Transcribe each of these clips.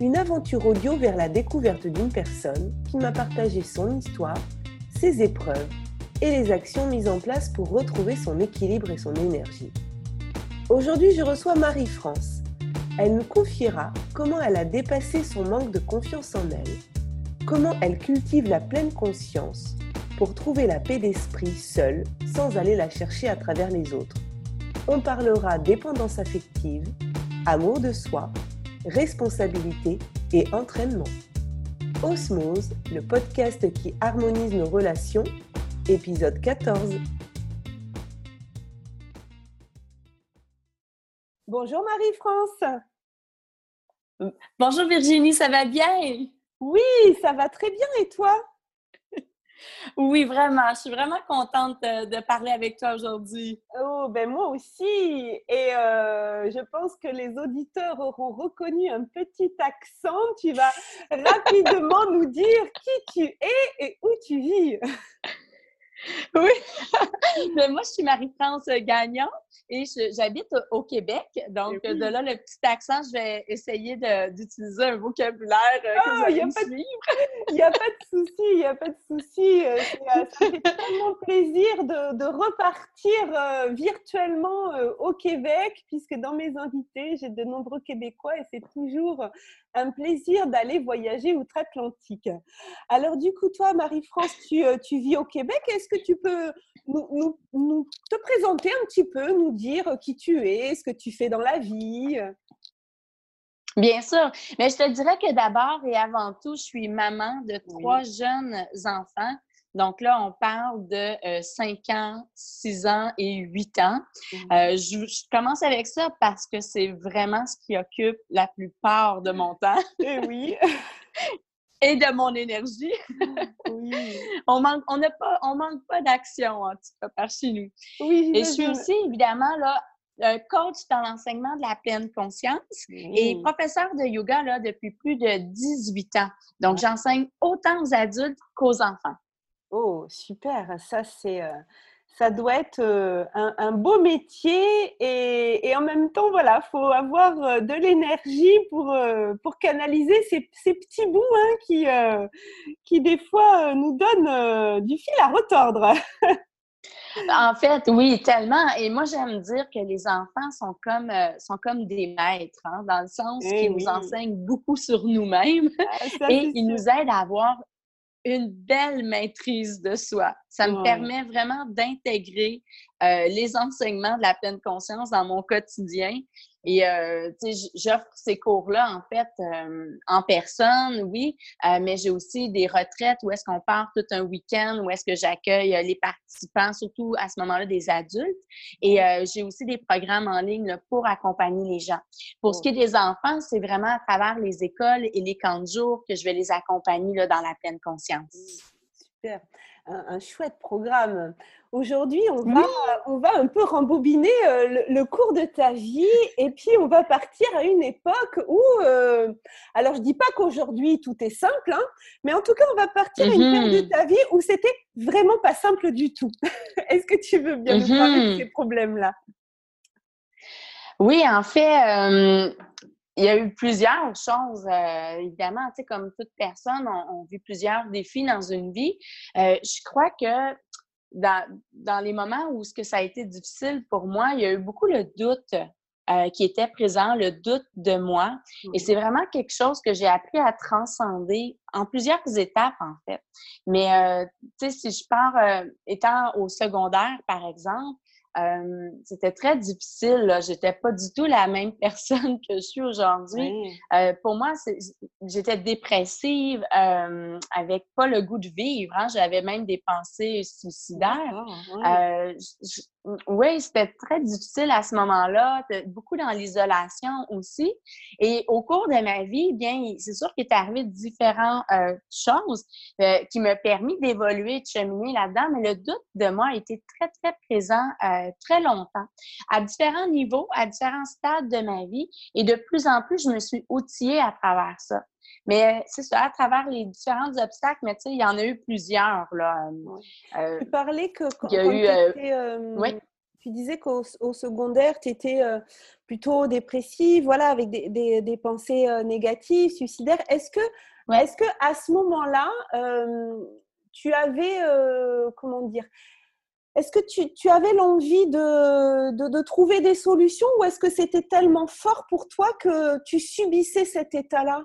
une aventure audio vers la découverte d'une personne qui m'a partagé son histoire, ses épreuves et les actions mises en place pour retrouver son équilibre et son énergie. Aujourd'hui, je reçois Marie-France. Elle nous confiera comment elle a dépassé son manque de confiance en elle, comment elle cultive la pleine conscience pour trouver la paix d'esprit seule sans aller la chercher à travers les autres. On parlera dépendance affective, amour de soi, responsabilité et entraînement. Osmose, le podcast qui harmonise nos relations, épisode 14. Bonjour Marie-France. Bonjour Virginie, ça va bien? Oui, ça va très bien et toi? Oui, vraiment. Je suis vraiment contente de, parler avec toi aujourd'hui. Oh, ben moi aussi. Et euh, je pense que les auditeurs auront reconnu un petit accent. Tu vas rapidement nous dire qui tu es et où tu vis. Oui. Mais moi, je suis Marie-France Gagnon et j'habite au Québec. Donc, de là, le petit accent, je vais essayer d'utiliser un vocabulaire euh, que vous ah, allez Il n'y a pas de souci, il n'y a pas de souci. Euh, euh, ça fait tellement plaisir de, repartir virtuellement au Québec, puisque dans mes invités, j'ai de nombreux Québécois et c'est toujours un plaisir d'aller voyager outre-Atlantique. Alors du coup, toi, Marie-France, tu, euh, tu, vis au Québec? Est-ce que tu peux nous, nous, te présenter un petit peu, nous dire qui tu es, ce que tu fais dans la vie? Bien sûr. Mais je te dirais que d'abord et avant tout, je suis maman de trois jeunes enfants donc là, on parle de 5 euh, ans, 6 ans et 8 ans. Euh, je, commence avec ça parce que c'est vraiment ce qui occupe la plupart de mon temps. Et eh oui. et de mon énergie. oui. on manque, on pas, on manque pas d'action, en tout cas, par chez nous. Oui, et je suis aussi, évidemment, là, coach dans l'enseignement de la pleine conscience et professeur de yoga là, depuis plus de 18 ans. Donc, j'enseigne autant aux adultes qu'aux enfants. Oh, super. Ça, c'est, euh, ça doit être euh, un, beau métier et, en même temps, voilà, faut avoir euh, de l'énergie pour, pour canaliser ces, ces petits bouts hein, qui, qui, des fois, nous donnent du fil à retordre. en fait, oui, tellement. Et moi, j'aime dire que les enfants sont comme, sont comme des maîtres, hein, dans le sens eh qu'ils nous enseignent beaucoup sur nous-mêmes ah, et ils nous aident à avoir une belle maîtrise de soi. Ça me permet vraiment d'intégrer euh, les enseignements de la pleine conscience dans mon quotidien. Et euh, j'offre ces cours-là, en fait, euh, en personne, oui, euh, mais j'ai aussi des retraites où est-ce qu'on part tout un week-end, où est-ce que j'accueille les participants, surtout à ce moment-là des adultes. Et j'ai aussi des programmes en ligne pour accompagner les gens. Pour ce qui est des enfants, c'est vraiment à travers les écoles et les camps de jour que je vais les accompagner là, dans la pleine conscience. Super un, chouette programme. Aujourd'hui, on, va, on va un peu rembobiner euh, le, cours de ta vie et puis on va partir à une époque où, euh, alors je dis pas qu'aujourd'hui tout est simple, hein, mais en tout cas on va partir à une période de mhm. ta vie où c'était vraiment pas simple du tout. Est-ce que tu veux bien nous parler de mhm. ces problèmes-là? Oui, en fait, euh, il y a eu plusieurs choses, euh, évidemment, tu sais, comme toute personne, on, on, vit plusieurs défis dans une vie. Euh, je crois que dans, dans, les moments où ce que ça a été difficile pour moi, il y a eu beaucoup le doute euh, qui était présent, le doute de moi. Et c'est vraiment quelque chose que j'ai appris à transcender en plusieurs étapes, en fait. Mais, tu sais, si je pars, étant au secondaire, par exemple, c'était très difficile. J'étais pas du tout la même personne que je suis aujourd'hui. Euh, pour moi, j'étais dépressive, avec pas le goût de vivre. Hein. J'avais même des pensées suicidaires. Euh, oui, c'était très difficile à ce moment-là, beaucoup dans l'isolation aussi. Et au cours de ma vie, bien, c'est sûr qu'il est arrivé différentes euh, choses euh, qui m'ont permis d'évoluer, de cheminer là-dedans, mais le doute de moi a été très, très présent euh, très longtemps, à différents niveaux, à différents stades de ma vie. Et de plus en plus, je me suis outillée à travers ça. Mais c'est ça, à travers les différents obstacles, mais tu sais, il y en a eu plusieurs. Là. Euh, tu parlais que quand, tu euh, Tu disais qu'au secondaire, tu étais euh, plutôt dépressive, voilà, avec des, des, des pensées négatives, suicidaires. Est-ce que, est-ce que à ce moment-là, tu avais, comment dire, est-ce que tu, avais l'envie de, de, de, trouver des solutions ou est-ce que c'était tellement fort pour toi que tu subissais cet état-là?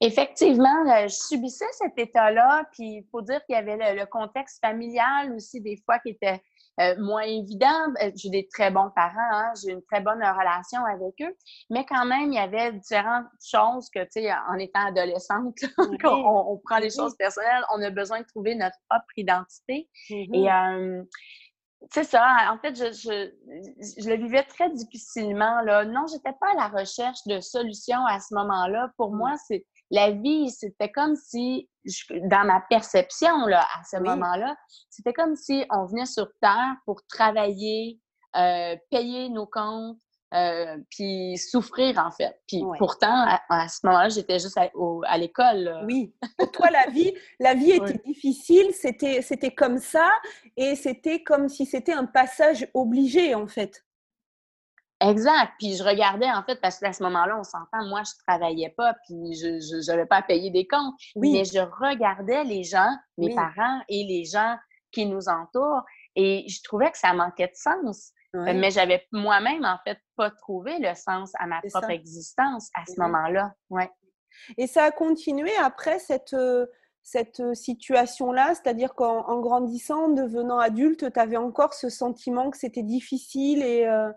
Effectivement, euh, je subissais cet état-là, puis il faut dire qu'il y avait le, contexte familial aussi, des fois, qui était euh, moins évident. Euh, j'ai des très bons parents, hein, j'ai une très bonne relation avec eux, mais quand même, il y avait différentes choses que, tu sais, en étant adolescente, on, prend les choses personnelles, on a besoin de trouver notre propre identité. Et mm-hmm. c'est ça. En fait, je, je, je, le vivais très difficilement. Là. Non, j'étais pas à la recherche de solutions à ce moment-là. Pour mm. moi, c'est la vie, c'était comme si, dans ma perception là, à ce moment-là, c'était comme si on venait sur Terre pour travailler, euh, payer nos comptes, euh, puis souffrir en fait. Puis pourtant, à, ce moment-là, j'étais juste à, l'école. Oui. Pour toi, la vie, la vie était difficile, c'était, c'était comme ça, et c'était comme si c'était un passage obligé en fait. Exact. Puis je regardais, en fait, parce qu'à ce moment-là, on s'entend, moi, je travaillais pas, puis je n'avais pas à payer des comptes. Oui. Mais je regardais les gens, mes parents et les gens qui nous entourent, et je trouvais que ça manquait de sens. Oui. Mais j'avais moi-même, en fait, pas trouvé le sens à ma propre existence à ce moment-là. Ouais. Et ça a continué après cette, euh, cette euh, situation-là, c'est-à-dire qu'en grandissant, devenant adulte, tu avais encore ce sentiment que c'était difficile et... Euh,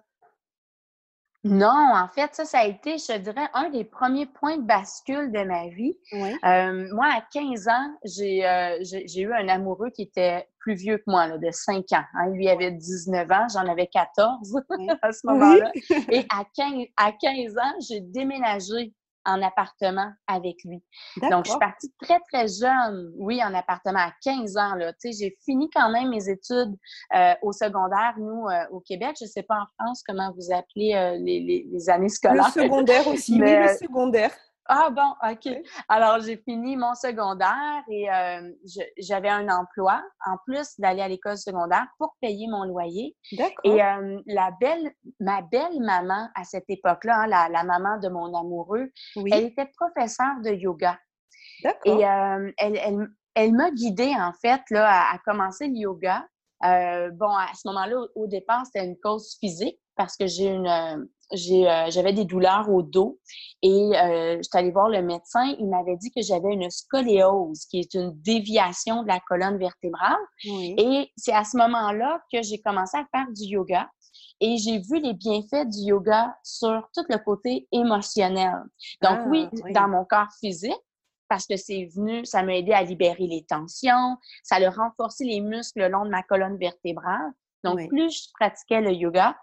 non, en fait, ça, ça a été, je dirais, un des premiers points de bascule de ma vie. Euh, moi, à 15 ans, euh, j'ai eu un amoureux qui était plus vieux que moi, là, de 5 ans. Hein. Lui avait 19 ans, j'en avais 14 à ce moment-là. Et à 15, à 15 ans, j'ai déménagé en appartement avec lui. Donc, je suis partie très, très jeune, oui, en appartement à 15 ans. Là. Tu sais, j'ai fini quand même mes études euh, au secondaire, nous, euh, au Québec. Je ne sais pas en France comment vous appelez euh, les, les, années scolaires. Le secondaire aussi, oui, le secondaire. Ah bon, OK. Alors, j'ai fini mon secondaire et euh, j'avais un emploi en plus d'aller à l'école secondaire pour payer mon loyer. D'accord. Et euh, la belle, ma belle maman à cette époque-là, hein, la, la, maman de mon amoureux, elle était professeure de yoga. D'accord. Et euh, elle, elle, elle m'a guidée, en fait, là, à, à commencer le yoga. bon, à ce moment-là, au, au départ, c'était une cause physique parce que j'ai une, euh, j'avais des douleurs au dos et euh, j'étais allée voir le médecin. Il m'avait dit que j'avais une scoléose, qui est une déviation de la colonne vertébrale. Et c'est à ce moment-là que j'ai commencé à faire du yoga. Et j'ai vu les bienfaits du yoga sur tout le côté émotionnel. Donc ah, oui, dans mon corps physique, parce que c'est venu, ça m'a aidé à libérer les tensions, ça a renforcé les muscles le long de ma colonne vertébrale. Donc, plus je pratiquais le yoga,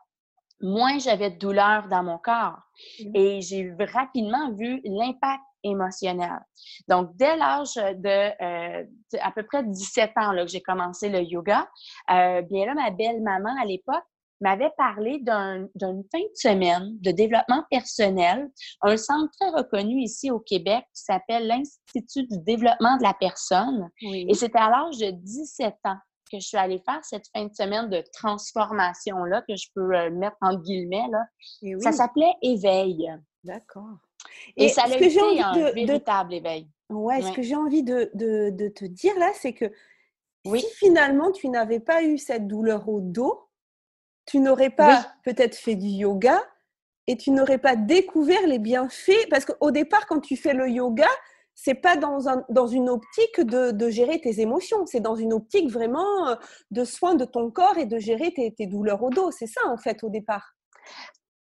moins j'avais de douleur dans mon corps. Mmh. Et j'ai rapidement vu l'impact émotionnel. Donc, dès l'âge de euh, à peu près 17 ans là, que j'ai commencé le yoga, euh, bien là, ma belle-maman à l'époque m'avait parlé d'une fin de semaine de développement personnel, un centre très reconnu ici au Québec qui s'appelle l'Institut du développement de la personne. Et c'était à l'âge de 17 ans que je suis allée faire cette fin de semaine de transformation-là, que je peux euh, mettre en guillemets, là, ça s'appelait Éveil. D'accord. Et, ça a été un véritable éveil. Ouais, ce que j'ai envie de, de, te dire là, c'est que si finalement tu n'avais pas eu cette douleur au dos, tu n'aurais pas peut-être fait du yoga et tu n'aurais pas découvert les bienfaits. Parce qu'au départ, quand tu fais le yoga, c'est pas dans, un, dans une optique de, gérer tes émotions, c'est dans une optique vraiment euh, de soin de ton corps et de gérer tes, tes douleurs au dos. C'est ça, en fait, au départ.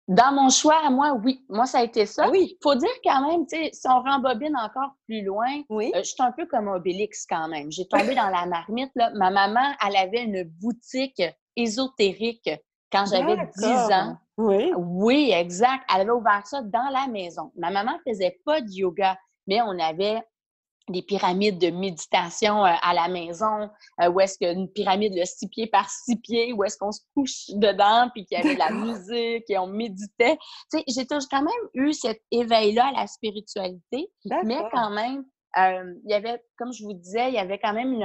Dans mon choix à moi, oui. Moi, ça a été ça. Oui. Faut dire quand même, tu sais, si on rembobine encore plus loin, oui. Euh, je suis un peu comme Obélix quand même. J'ai tombé dans la marmite. Là. Ma maman, elle avait une boutique ésotérique quand j'avais 10 ans. Oui. Oui, exact. Elle avait ouvert ça dans la maison. Ma maman faisait pas de yoga, mais on avait des pyramides de méditation euh, à la maison, euh, où est-ce qu'une pyramide de six pieds par six pieds, où est-ce qu'on se couche dedans, puis qu'il y avait de la musique et on méditait. Tu sais, j'ai toujours quand même eu cet éveil-là à la spiritualité, mais quand même, euh, il y avait, comme je vous disais, il y avait quand même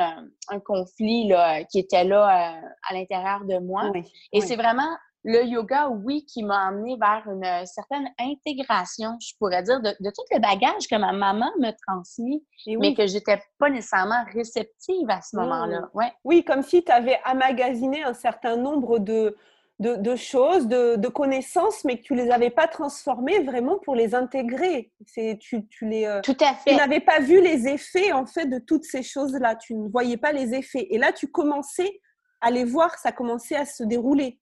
un conflit là, qui était là à l'intérieur de moi. et c'est vraiment le yoga, oui, qui m'a amené vers une certaine intégration, je pourrais dire, de, tout le bagage que ma maman me transmis, mais que j'étais pas nécessairement réceptive à ce moment-là. Ouais. Oui, comme si tu avais amagasiné un certain nombre de, de, choses, de, connaissances, mais que tu les avais pas transformées vraiment pour les intégrer. C'est tu, tu les euh, tout à fait. Tu n'avais pas vu les effets en fait de toutes ces choses-là. Tu ne voyais pas les effets. Et là, tu commençais à les voir. Ça commençait à se dérouler.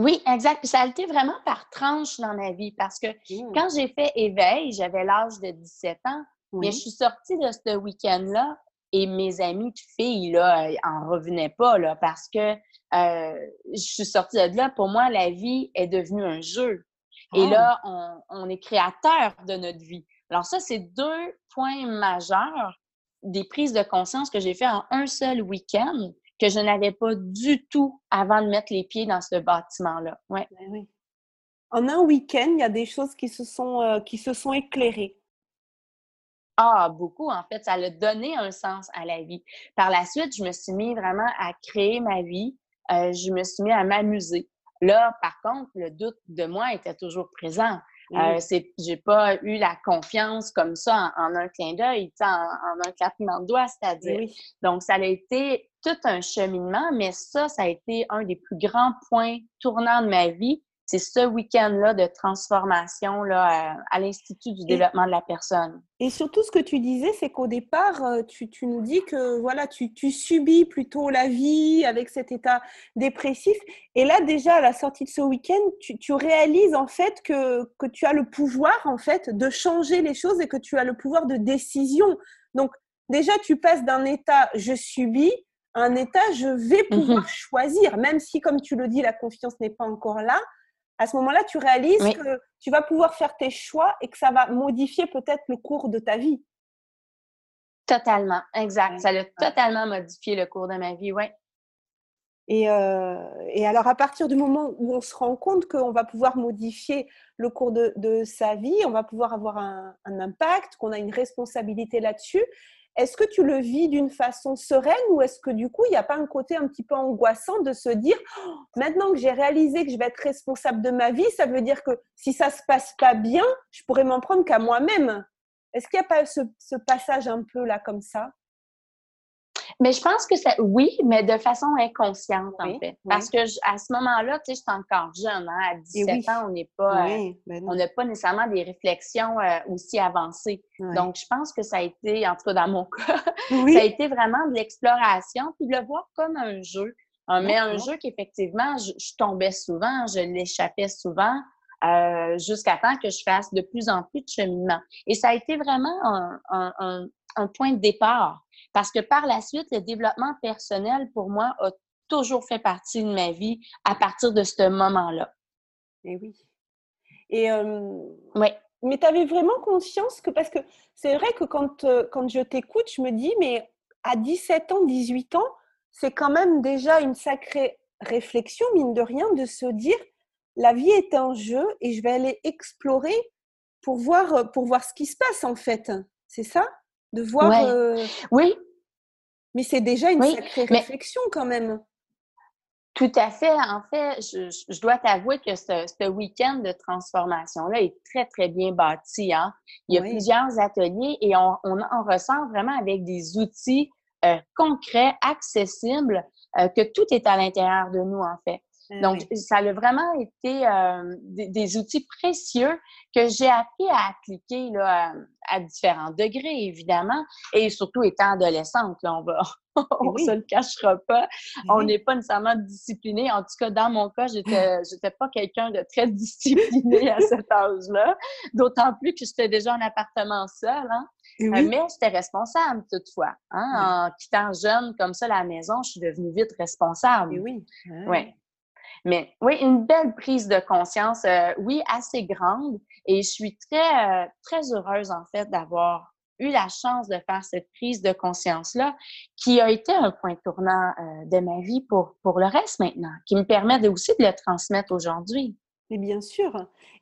Oui, exact. Puis ça a été vraiment par tranche dans ma vie parce que mmh. quand j'ai fait éveil, j'avais l'âge de 17 ans, mais je suis sortie de ce week-end-là et mes amis de filles là, en revenaient pas là, parce que euh, je suis sortie de là. Pour moi, la vie est devenue un jeu. Et ah! là, on, on est créateur de notre vie. Alors ça, c'est deux points majeurs des prises de conscience que j'ai fait en un seul week-end que je n'avais pas du tout avant de mettre les pieds dans ce bâtiment-là. Ouais. Ben oui. En un week-end, il y a des choses qui se sont, euh, qui se sont éclairées. Ah, beaucoup, en fait. Ça a donné un sens à la vie. Par la suite, je me suis mis vraiment à créer ma vie. Euh, je me suis mis à m'amuser. Là, par contre, le doute de moi était toujours présent. Euh, j'ai pas eu la confiance comme ça en, un clin d'œil, en, en, un claquement de doigts, c'est-à-dire. Donc, ça a été tout un cheminement, mais ça, ça a été un des plus grands points tournants de ma vie. C'est ce week-end-là de transformation là, à, l'Institut du développement de la personne. Et surtout, ce que tu disais, c'est qu'au départ, euh, tu, tu, nous dis que voilà, tu, tu, subis plutôt la vie avec cet état dépressif. Et là, déjà, à la sortie de ce week-end, tu, tu réalises en fait que, que tu as le pouvoir en fait de changer les choses et que tu as le pouvoir de décision. Donc, déjà, tu passes d'un état je subis un état, je vais mmh pouvoir choisir, même si, comme tu le dis, la confiance n'est pas encore là. À ce moment-là, tu réalises que tu vas pouvoir faire tes choix et que ça va modifier peut-être le cours de ta vie. Totalement, exact. Ça a totalement modifié le cours de ma vie, oui. Et, euh, et, alors, à partir du moment où on se rend compte qu'on va pouvoir modifier le cours de, de, sa vie, on va pouvoir avoir un, un impact, qu'on a une responsabilité là-dessus, est-ce que tu le vis d'une façon sereine ou est-ce que du coup, il n'y a pas un côté un petit peu angoissant de se dire, «Oh, maintenant que j'ai réalisé que je vais être responsable de ma vie, ça veut dire que si ça se passe pas bien, je pourrais m'en prendre qu'à moi-même. Est-ce qu'il n'y a pas ce passage un peu là comme ça? Mais je pense que ça, oui, mais de façon inconsciente, en fait. Parce que à ce moment-là, tu sais, je suis encore jeune, hein, à 17 ans, on n'est pas, euh, ben on n'a pas nécessairement des réflexions euh, aussi avancées. Donc, je pense que ça a été, en tout cas dans mon cas, ça a été vraiment de l'exploration, puis de le voir comme un jeu. Euh, mais un jeu qu'effectivement, je, tombais souvent, je l'échappais souvent. jusqu'à temps que je fasse de plus en plus de cheminement. Et ça a été vraiment un, un, un point de départ parce que par la suite, le développement personnel, pour moi, a toujours fait partie de ma vie à partir de ce moment-là. Et eh oui. Et oui. Mais tu avais vraiment conscience que, parce que c'est vrai que quand, quand je t'écoute, je me dis, mais à 17 ans, 18 ans, c'est quand même déjà une sacrée réflexion, mine de rien, de se dire, la vie est un jeu et je vais aller explorer pour voir, pour voir ce qui se passe en fait. C'est ça? De voir. Euh, oui. Mais c'est déjà une sacrée réflexion quand même. Tout à fait. En fait, je, dois t'avouer que ce, week-end de transformation-là est très, très bien bâti. Hein. Il y a plusieurs ateliers et on, en ressent vraiment avec des outils euh, concrets, accessibles, euh, que tout est à l'intérieur de nous, en fait. Ah Donc, ça a vraiment été euh, des, outils précieux que j'ai appris à appliquer là, à, différents degrés, évidemment, et surtout étant adolescente, là, on va, on se le cachera pas. On n'est pas nécessairement discipliné. En tout cas, dans mon cas, j'étais, j'étais pas quelqu'un de très discipliné à cet âge-là. D'autant plus que j'étais déjà en appartement seul. Hein? Euh, mais j'étais responsable toutefois. Hein? En quittant jeune comme ça la maison, je suis devenue vite responsable. oui. Ouais. Mais oui, une belle prise de conscience, euh, oui, assez grande. Et je suis très, euh, très heureuse, en fait, d'avoir eu la chance de faire cette prise de conscience-là, qui a été un point tournant euh, de ma vie pour, pour le reste maintenant, qui me permet aussi de le transmettre aujourd'hui. Mais bien sûr.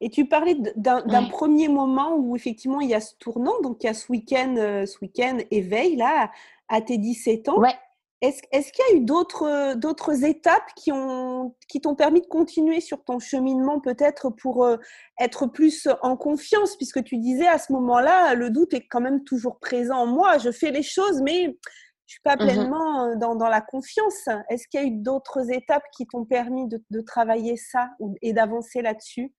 Et tu parlais d'un premier moment où effectivement il y a ce tournant, donc il y a ce week-end, ce week-end éveil là, à tes 17 ans. Ouais. Est-ce qu'il y a eu d'autres étapes qui qui t'ont permis de continuer sur ton cheminement peut-être pour euh, être plus en confiance? Puisque tu disais à ce moment-là le doute est quand même toujours présent en moi. Je fais les choses mais je suis pas mmh pleinement euh, dans, la confiance. Est-ce qu'il y a eu d'autres étapes qui t'ont permis de, travailler ça et d'avancer là-dessus?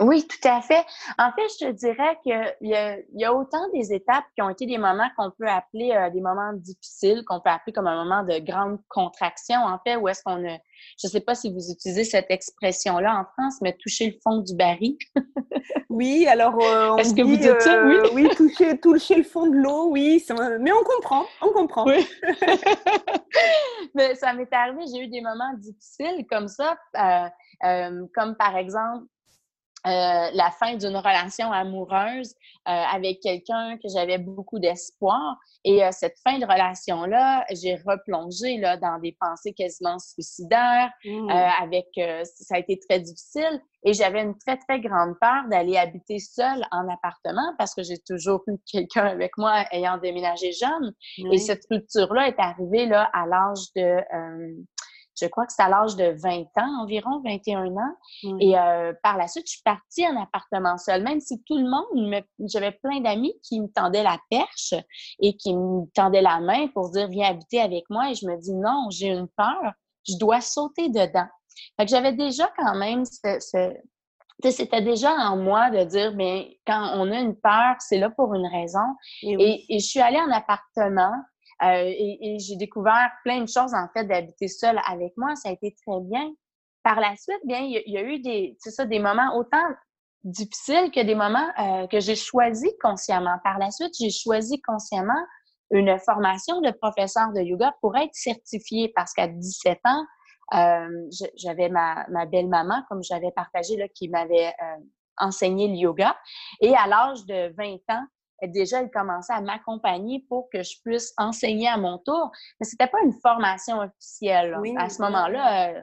Oui, tout à fait. En fait, je te dirais qu'il y, y, a autant des étapes qui ont été des moments qu'on peut appeler euh, des moments difficiles, qu'on peut appeler comme un moment de grande contraction, en fait, où est-ce qu'on a, je ne sais pas si vous utilisez cette expression-là en France, mais toucher le fond du baril. oui, alors euh, Est-ce que vous dites ça? Oui, euh, oui toucher, toucher le fond de l'eau, oui, mais on comprend, on comprend. Oui. mais ça m'est arrivé, j'ai eu des moments difficiles comme ça, comme par exemple euh, la fin d'une relation amoureuse euh, avec quelqu'un que j'avais beaucoup d'espoir. Et euh, cette fin de relation-là, j'ai replongé là, dans des pensées quasiment suicidaires. Mmh. avec, ça a été très difficile. Et j'avais une très, très grande peur d'aller habiter seule en appartement parce que j'ai toujours eu quelqu'un avec moi ayant déménagé jeune. Et cette rupture-là est arrivée là, à l'âge de je crois que c'est à l'âge de 20 ans environ, 21 ans. Et euh, par la suite, je suis partie en appartement seul, même si tout le monde, j'avais plein d'amis qui me tendaient la perche et qui me tendaient la main pour dire viens habiter avec moi. Et je me dis non, j'ai une peur, je dois sauter dedans. Fait que j'avais déjà quand même ce, c'était déjà en moi de dire, bien, quand on a une peur, c'est là pour une raison. et, je suis allée en appartement euh, et, j'ai découvert plein de choses, en fait, d'habiter seule avec moi. Ça a été très bien. Par la suite, bien, il y, a eu des, ça, des moments autant difficiles que des moments euh, que j'ai choisis consciemment. Par la suite, j'ai choisi consciemment une formation de professeur de yoga pour être certifiée parce qu'à 17 ans, euh, j'avais ma, ma belle-maman, comme j'avais partagé, là, qui m'avait enseigné le yoga. Et à l'âge de 20 ans, déjà, elle commençait à m'accompagner pour que je puisse enseigner à mon tour. Mais c'était pas une formation officielle. à ce moment-là, euh,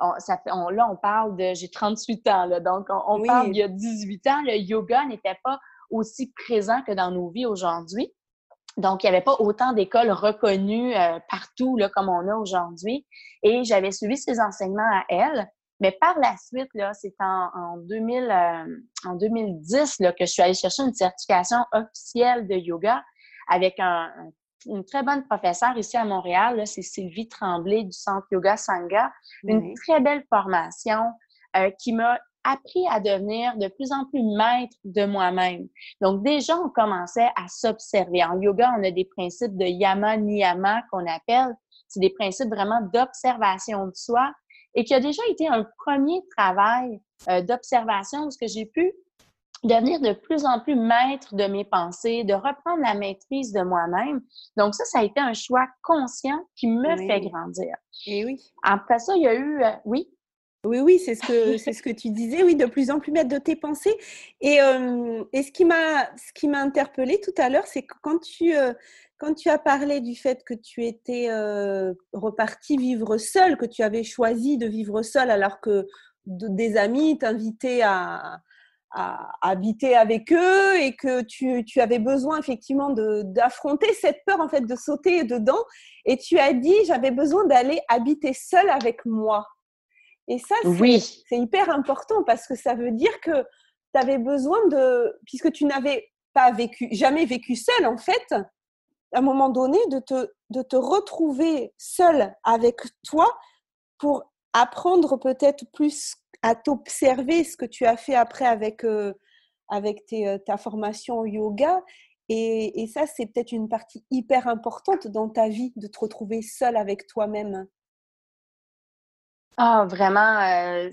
on, ça fait, on, là, on parle de... J'ai 38 ans, là, donc on, parle d'il y a 18 ans. Le yoga n'était pas aussi présent que dans nos vies aujourd'hui. Donc, il n'y avait pas autant d'écoles reconnues euh, partout là, comme on a aujourd'hui. Et j'avais suivi ses enseignements à elle. Mais par la suite, là, c'est en, en, 2000, euh, en 2010 là, que je suis allée chercher une certification officielle de yoga avec un, une très bonne professeure ici à Montréal. C'est Sylvie Tremblay du Centre Yoga Sangha. Une très belle formation euh, qui m'a appris à devenir de plus en plus maître de moi-même. Donc déjà, on commençait à s'observer. En yoga, on a des principes de yama, niyama qu'on appelle. C'est des principes vraiment d'observation de soi et qui a déjà été un premier travail euh, d'observation où ce que j'ai pu devenir de plus en plus maître de mes pensées, de reprendre la maîtrise de moi-même. Donc ça, ça a été un choix conscient qui me fait grandir. Et oui. Après ça, il y a eu, euh, oui? Oui, oui, c'est ce que c'est ce que tu disais, oui, de plus en plus maître de tes pensées. Et, euh, et ce qui m'a ce qui m'a interpellée tout à l'heure, c'est que quand tu quand tu as parlé du fait que tu étais euh, reparti vivre seul, que tu avais choisi de vivre seul alors que des amis t'invitaient à, habiter avec eux et que tu, avais besoin effectivement d'affronter cette peur, en fait, de sauter dedans. Et tu as dit, j'avais besoin d'aller habiter seul avec moi. Et ça, c'est hyper important parce que ça veut dire que tu avais besoin de, puisque tu n'avais pas vécu, jamais vécu seul en fait, à un moment donné de te, de te retrouver seul avec toi pour apprendre peut-être plus à t'observer ce que tu as fait après avec, avec ta formation au yoga. Et, et ça, c'est peut-être une partie hyper importante dans ta vie, de te retrouver seule avec toi-même. Ah, vraiment. Euh,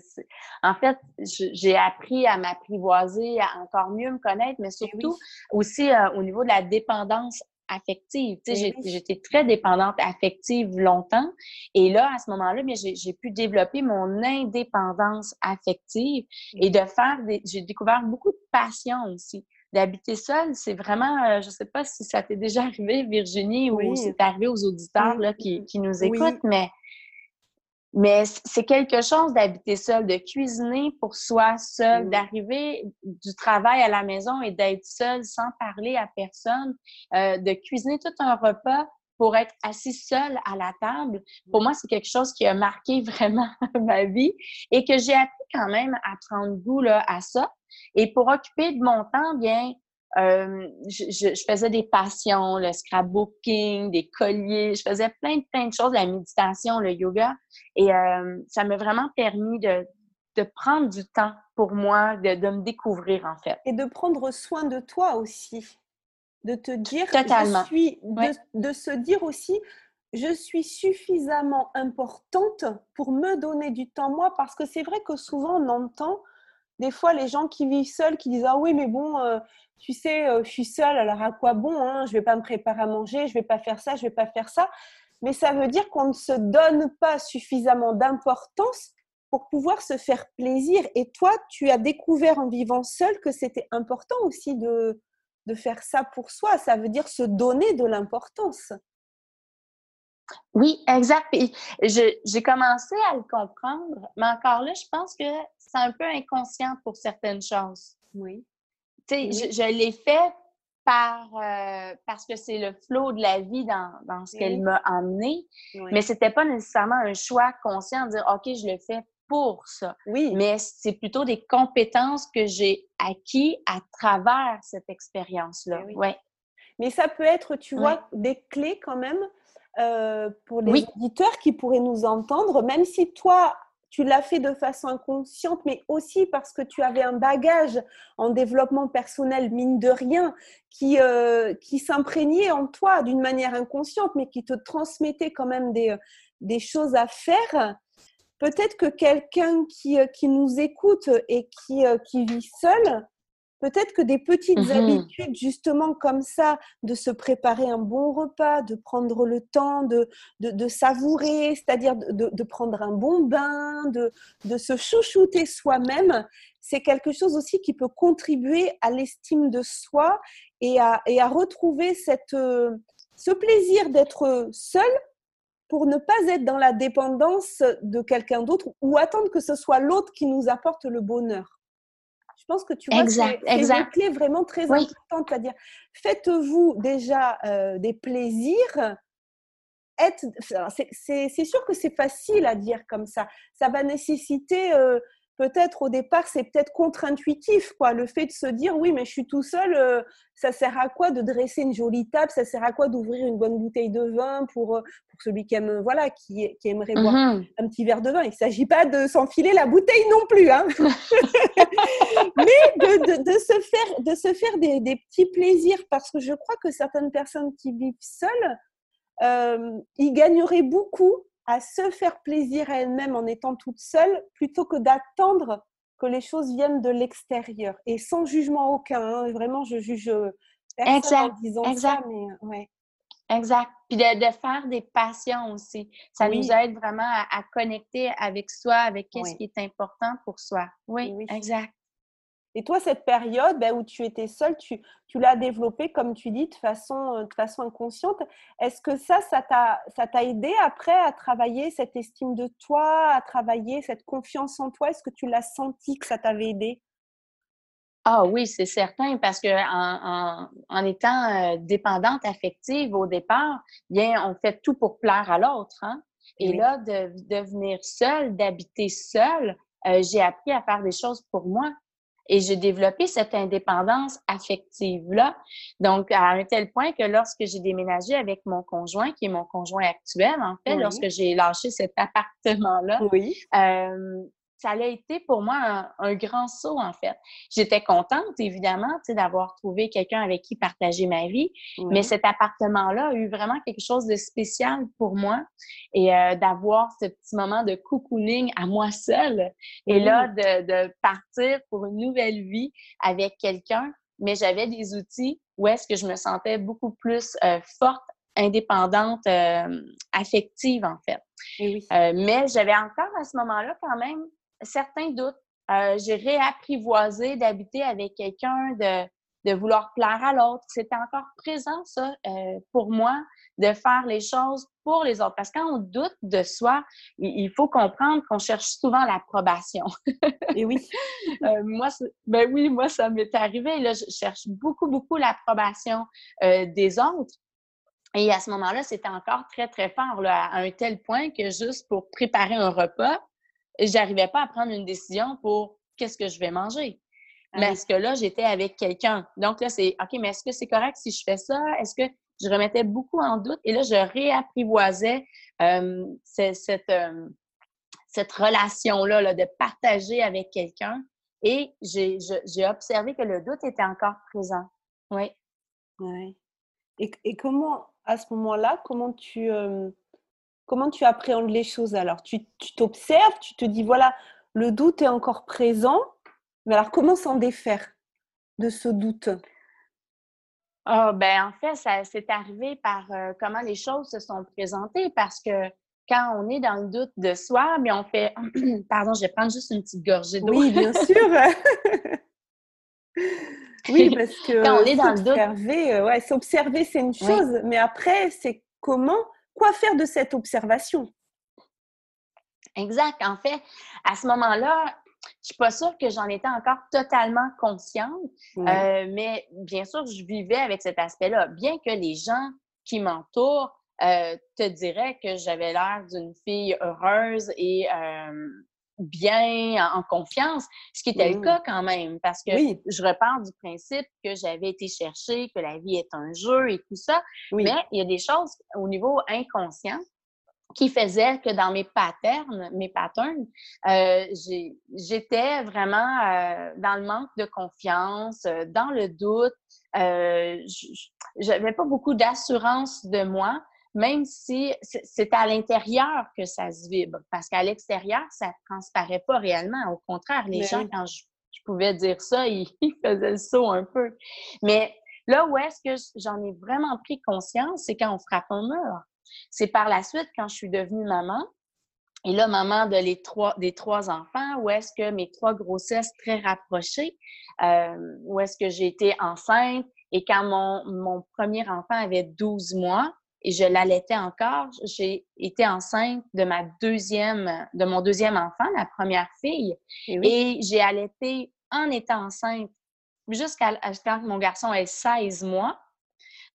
en fait, j'ai appris à m'apprivoiser, à encore mieux me connaître, mais eh surtout aussi euh, au niveau de la dépendance affective. Tu sais, eh j'étais très dépendante affective longtemps. Et là, à ce moment-là, j'ai pu développer mon indépendance affective et de faire des... J'ai découvert beaucoup de passion aussi. D'habiter seule, c'est vraiment... Euh, je sais pas si ça t'est déjà arrivé, Virginie, ou si c'est arrivé aux auditeurs là, qui, qui nous écoutent, mais mais c'est quelque chose d'habiter seul, de cuisiner pour soi seul, d'arriver du travail à la maison et d'être seul sans parler à personne, euh, de cuisiner tout un repas pour être assis seul à la table. Pour moi, c'est quelque chose qui a marqué vraiment ma vie et que j'ai appris quand même à prendre goût là, à ça. Et pour occuper de mon temps, bien, euh, je, je, faisais des passions, le scrapbooking, des colliers, je faisais plein de, plein de choses, la méditation, le yoga. Et euh, ça m'a vraiment permis de, de prendre du temps pour moi, de, de, me découvrir en fait. Et de prendre soin de toi aussi. De te dire, Totalement. Je suis, de, de se dire aussi, je suis suffisamment importante pour me donner du temps moi, parce que c'est vrai que souvent on entend des fois les gens qui vivent seuls qui disent ah oui mais bon euh, tu sais, euh, je suis seule, alors à quoi bon hein Je vais pas me préparer à manger, je vais pas faire ça, je vais pas faire ça. Mais ça veut dire qu'on ne se donne pas suffisamment d'importance pour pouvoir se faire plaisir. Et toi, tu as découvert en vivant seule que c'était important aussi de faire ça pour soi. Ça veut dire se donner de l'importance. Oui, exact. j'ai commencé à le comprendre, mais encore là, je pense que c'est un peu inconscient pour certaines choses. Oui je, l'ai fait par, euh, parce que c'est le flot de la vie dans, dans ce qu'elle m'a amené, mais c'était pas nécessairement un choix conscient de dire OK, je le fais pour ça. Oui. Mais c'est plutôt des compétences que j'ai acquis à travers cette expérience-là. Eh ouais. Mais ça peut être, tu vois, des clés quand même euh, pour les auditeurs qui pourraient nous entendre, même si toi, tu l'as fait de façon inconsciente, mais aussi parce que tu avais un bagage en développement personnel, mine de rien, qui, euh, qui s'imprégnait en toi d'une manière inconsciente, mais qui te transmettait quand même des, des choses à faire. Peut-être que quelqu'un qui, euh, qui nous écoute et qui, euh, qui vit seul, Peut-être que des petites mmh habitudes, justement comme ça, de se préparer un bon repas, de prendre le temps de, de, savourer, c'est-à-dire de, de, prendre un bon bain, de, de se chouchouter soi-même, c'est quelque chose aussi qui peut contribuer à l'estime de soi et à, et à retrouver cette, euh, ce plaisir d'être seul pour ne pas être dans la dépendance de quelqu'un d'autre ou attendre que ce soit l'autre qui nous apporte le bonheur. Je pense que tu vois, c'est une clé vraiment très importante, c'est-à-dire faites-vous déjà euh, des plaisirs. C'est sûr que c'est facile à dire comme ça. Ça va nécessiter euh, peut-être au départ, c'est peut-être contre-intuitif, quoi. Le fait de se dire, oui, mais je suis tout seul, euh, ça sert à quoi de dresser une jolie table? Ça sert à quoi d'ouvrir une bonne bouteille de vin pour, euh, pour celui qui aime, voilà, qui, qui aimerait boire mmh un petit verre de vin? Il ne s'agit pas de s'enfiler la bouteille non plus, hein. Mais de, de, se faire, de se faire des, des, petits plaisirs, parce que je crois que certaines personnes qui vivent seules, euh, ils gagneraient beaucoup à se faire plaisir à elle-même en étant toute seule plutôt que d'attendre que les choses viennent de l'extérieur et sans jugement aucun. Hein. Vraiment, je juge euh, personne exact, en disant exact. ça, mais euh, ouais. Exact. Puis de, de, faire des passions aussi. Ça nous aide vraiment à, connecter avec soi, avec ce qui est important pour soi. Oui, oui. exact. Et toi, cette période ben, où tu étais seule, tu, tu l'as développée, comme tu dis, de façon, euh, de façon inconsciente. Est-ce que ça, ça t'a aidé après à travailler cette estime de toi, à travailler cette confiance en toi? Est-ce que tu l'as senti que ça t'avait aidé? Ah oui, c'est certain, parce que en, en, étant euh, dépendante affective au départ, bien, on fait tout pour plaire à l'autre. Hein? Et là, de, devenir seule, d'habiter seule, euh, j'ai appris à faire des choses pour moi Et j'ai développé cette indépendance affective-là. Donc, à un tel point que lorsque j'ai déménagé avec mon conjoint, qui est mon conjoint actuel, en fait, lorsque j'ai lâché cet appartement-là, oui. euh, ça a été pour moi un, grand saut, en fait. J'étais contente, évidemment, d'avoir trouvé quelqu'un avec qui partager ma vie, mais cet appartement-là a eu vraiment quelque chose de spécial pour moi et euh, d'avoir ce petit moment de cocooning à moi seule et là, de, partir pour une nouvelle vie avec quelqu'un, mais j'avais des outils où est-ce que je me sentais beaucoup plus euh, forte indépendante euh, affective, en fait. Oui. mais j'avais encore à ce moment-là quand même certains doutes. Euh, j'ai réapprivoisé d'habiter avec quelqu'un, de, de vouloir plaire à l'autre. C'était encore présent, ça, euh, pour moi, de faire les choses pour les autres. Parce que quand on doute de soi, il, faut comprendre qu'on cherche souvent l'approbation. Et oui. euh, moi, ben oui, moi, ça m'est arrivé. Là, je cherche beaucoup, beaucoup l'approbation euh, des autres. Et à ce moment-là, c'était encore très, très fort, là, à un tel point que juste pour préparer un repas, j'arrivais pas à prendre une décision pour qu'est-ce que je vais manger. Ah mais est-ce que là, j'étais avec quelqu'un? Donc là, c'est OK, mais est-ce que c'est correct si je fais ça? Est-ce que je remettais beaucoup en doute? Et là, je réapprivoisais euh, cette, euh, cette relation-là là, de partager avec quelqu'un. Et j'ai observé que le doute était encore présent. Oui. Oui. Et, et, comment, à ce moment-là, comment tu, euh, Comment tu appréhendes les choses alors? Tu t'observes, tu, te dis, voilà, le doute est encore présent, mais alors comment s'en défaire de ce doute? Oh, ben, En fait, ça s'est arrivé par euh, comment les choses se sont présentées parce que quand on est dans le doute de soi, mais on fait. Pardon, je vais prendre juste une petite gorgée d'eau. Oui, bien sûr. oui, parce que quand on est dans le doute. Euh, ouais, s'observer, c'est une chose, mais après, c'est comment quoi faire de cette observation? Exact. En fait, à ce moment-là, je suis pas sûre que j'en étais encore totalement consciente, euh, mais bien sûr, je vivais avec cet aspect-là. Bien que les gens qui m'entourent euh, te diraient que j'avais l'air d'une fille heureuse et euh, bien, en, confiance, ce qui était le mmh. cas quand même, parce que je repars du principe que j'avais été chercher, que la vie est un jeu et tout ça. Mais il y a des choses au niveau inconscient qui faisaient que dans mes patterns, mes patterns, euh, j'étais vraiment euh, dans le manque de confiance, euh, dans le doute. j'avais pas beaucoup d'assurance de moi même si c'est à l'intérieur que ça se vibre, parce qu'à l'extérieur, ça ne transparaît pas réellement. Au contraire, les gens, quand je, pouvais dire ça, ils, faisaient le saut un peu. Mais là où est-ce que j'en ai vraiment pris conscience, c'est quand on frappe un mur. C'est par la suite, quand je suis devenue maman, et là, maman de les trois, des trois enfants, où est-ce que mes trois grossesses très rapprochées, euh, où est-ce que j'ai été enceinte, et quand mon, mon premier enfant avait 12 mois, et je l'allaitais encore. J'ai été enceinte de ma deuxième, de mon deuxième enfant, ma première fille, eh et, j'ai allaité en étant enceinte jusqu'à quand mon garçon ait 16 mois.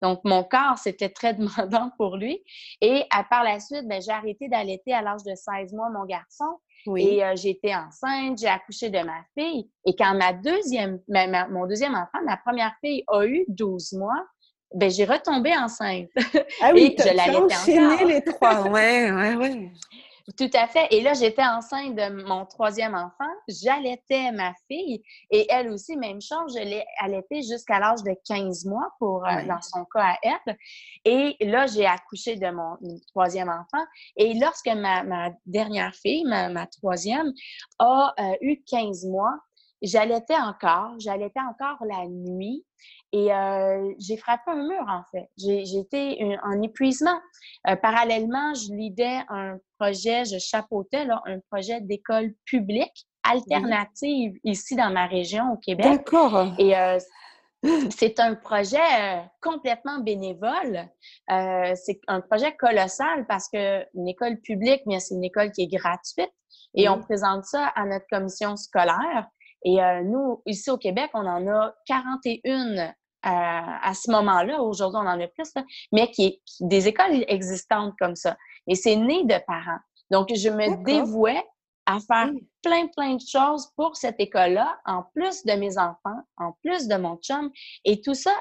Donc, mon corps, c'était très demandant pour lui. Et à, par la suite, ben, j'ai arrêté d'allaiter à l'âge de 16 mois mon garçon. Et euh, j'ai été enceinte, j'ai accouché de ma fille. Et quand ma deuxième, mon deuxième enfant, ma première fille, a eu 12 mois, ben, j'ai retombé enceinte. Ah oui, tu as enchaîné les trois. Ouais, ouais, ouais. Tout à fait. Et là, j'étais enceinte de mon troisième enfant. J'allaitais ma fille. Et elle aussi, même chose, je l'ai allaitée jusqu'à l'âge de 15 mois pour, euh, dans son cas à elle. Et là, j'ai accouché de mon troisième enfant. Et lorsque ma, ma dernière fille, ma, ma troisième, a euh, eu 15 mois, j'allaitais encore. J'allaitais encore la nuit. Et euh, j'ai frappé un mur, en fait. J'ai été en épuisement. Euh, parallèlement, je lidais un projet, je chapeautais là, un projet d'école publique alternative ici dans ma région au Québec. D'accord. Et euh, c'est un projet complètement bénévole. c'est un projet colossal parce que une école publique, mais c'est une école qui est gratuite et on présente ça à notre commission scolaire. Et euh, nous, ici au Québec, on en a 41 euh, à ce moment-là. Aujourd'hui, on en a plus, mais qui, est des écoles existantes comme ça. Et c'est né de parents. Donc, je me dévouais à faire plein, plein de choses pour cette école-là, en plus de mes enfants, en plus de mon chum, et tout ça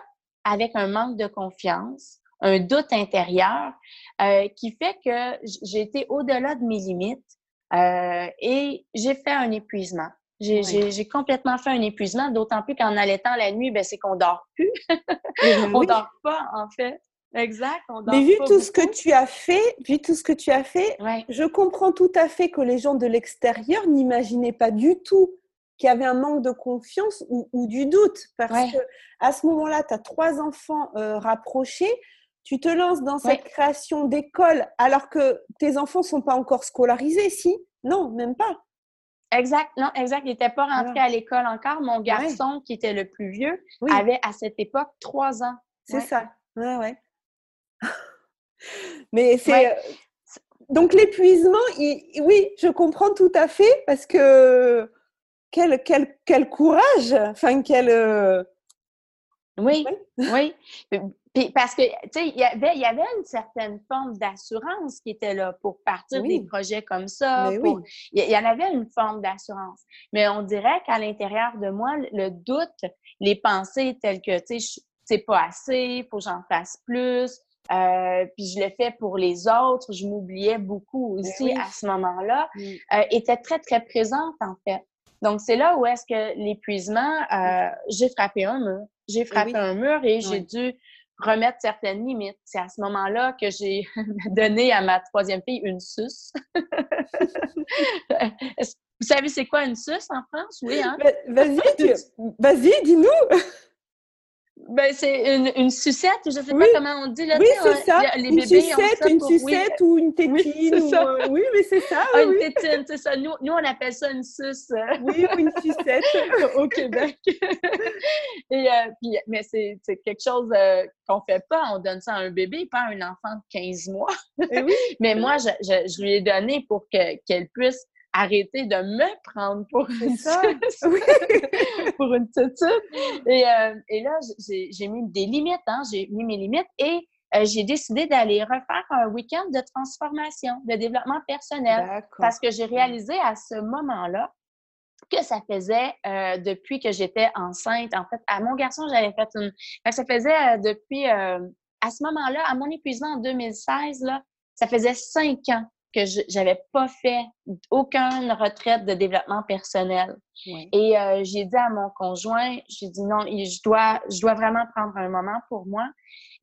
avec un manque de confiance, un doute intérieur euh, qui fait que j'ai été au-delà de mes limites euh, et j'ai fait un épuisement. J'ai complètement fait un épuisement, d'autant plus qu'en allaitant la nuit, ben, c'est qu'on dort plus. on ne dort pas, en fait. Exact. On Mais vu tout ce que tu as fait, vu tout ce que tu as fait, je comprends tout à fait que les gens de l'extérieur n'imaginaient pas du tout qu'il y avait un manque de confiance ou, du doute. Parce que à ce moment-là, tu as trois enfants euh, rapprochés, tu te lances dans cette création d'école alors que tes enfants sont pas encore scolarisés, si? Non, même pas. Exact, non, exact. Il n'était pas rentré à l'école encore. Mon garçon, qui était le plus vieux, avait à cette époque trois ans. C'est ça. Ouais, ouais. Mais c'est. Euh, donc l'épuisement, oui, je comprends tout à fait parce que quel, quel, quel courage, enfin quel. Euh, oui, oui. parce que, tu sais, il y avait, y avait une certaine forme d'assurance qui était là pour partir des projets comme ça. Il y, en avait une forme d'assurance. Mais on dirait qu'à l'intérieur de moi, le doute, les pensées telles que, tu sais, c'est pas assez, il faut que j'en fasse plus. Euh, puis je le fais pour les autres, je m'oubliais beaucoup aussi à ce moment-là, euh, était très, très présente en fait. Donc, c'est là où est-ce que l'épuisement, euh, j'ai frappé un mur. J'ai frappé un mur et j'ai dû remettre certaines limites. C'est à ce moment-là que j'ai donné à ma troisième fille une suce. Vous savez, c'est quoi une suce en France? Oui, hein? Vas-y, vas-y, dis-nous! Ben, c'est une, une, sucette, je ne sais pas comment on dit. Là, oui, c'est ça. Les une bébés sucette, une sucette ou une tétine. Oui, ou, euh, oui mais c'est ça. Ah, une tétine, c'est ça. Nous, nous, on appelle ça une suce. Oui, ou une sucette au Québec. Et, euh, puis, mais c'est quelque chose euh, qu'on ne fait pas. On donne ça à un bébé, pas à un enfant de 15 mois. Eh mais moi, je, je, je, lui ai donné pour qu'elle puisse arrêter de me prendre pour une ça. pour une Et, euh, et là, j'ai mis des limites, hein? j'ai mis mes limites et euh, j'ai décidé d'aller refaire un week-end de transformation, de développement personnel. Parce que j'ai réalisé à ce moment-là que ça faisait euh, depuis que j'étais enceinte. En fait, à mon garçon, j'avais fait une. Ça faisait depuis, à ce moment-là, à mon épuisement en 2016, là, ça faisait cinq ans que je n'avais pas fait aucune retraite de développement personnel. Et euh, j'ai dit à mon conjoint, j'ai dit non, je dois, je dois vraiment prendre un moment pour moi.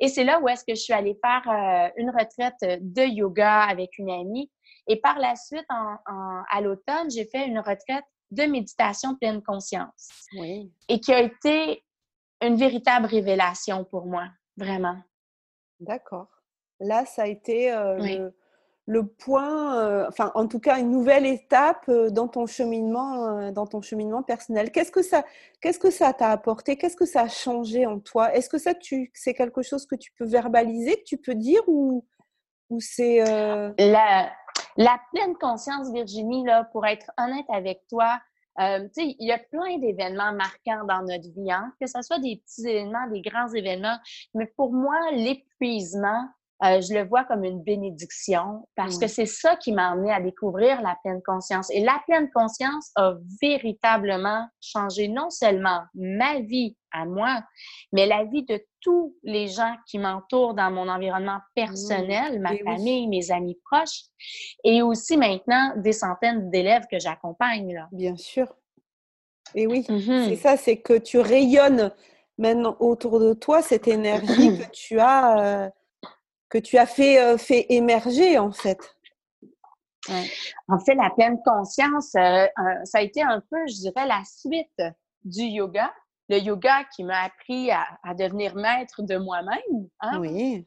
Et c'est là où est-ce que je suis allée faire euh, une retraite de yoga avec une amie. Et par la suite, en, à l'automne, j'ai fait une retraite de méditation pleine conscience. Et qui a été une véritable révélation pour moi, vraiment. D'accord. Là, ça a été euh, le point, euh, enfin en tout cas une nouvelle étape euh, dans ton cheminement, euh, dans ton cheminement personnel. Qu'est-ce que ça, qu'est-ce que ça t'a apporté? Qu'est-ce que ça a changé en toi? Est-ce que ça, tu, c'est quelque chose que tu peux verbaliser, que tu peux dire ou, ou c'est la, la pleine conscience, Virginie, là, pour être honnête avec toi. il y a plein d'événements marquants dans notre vie, hein, que ce soit des petits événements, des grands événements, mais pour moi, l'épuisement, euh, je le vois comme une bénédiction parce que c'est ça qui m'a amené à découvrir la pleine conscience. Et la pleine conscience a véritablement changé non seulement ma vie à moi, mais la vie de tous les gens qui m'entourent dans mon environnement personnel, ma famille, mes amis proches, et aussi maintenant des centaines d'élèves que j'accompagne. Bien sûr. Et oui, mm-hmm. c'est ça, c'est que tu rayonnes maintenant autour de toi cette énergie que tu as. Euh, que tu as fait, euh, fait émerger en fait. En fait, la pleine conscience, euh, euh, ça a été un peu, je dirais, la suite du yoga. Le yoga qui m'a appris à, devenir maître de moi-même. Hein. Oui.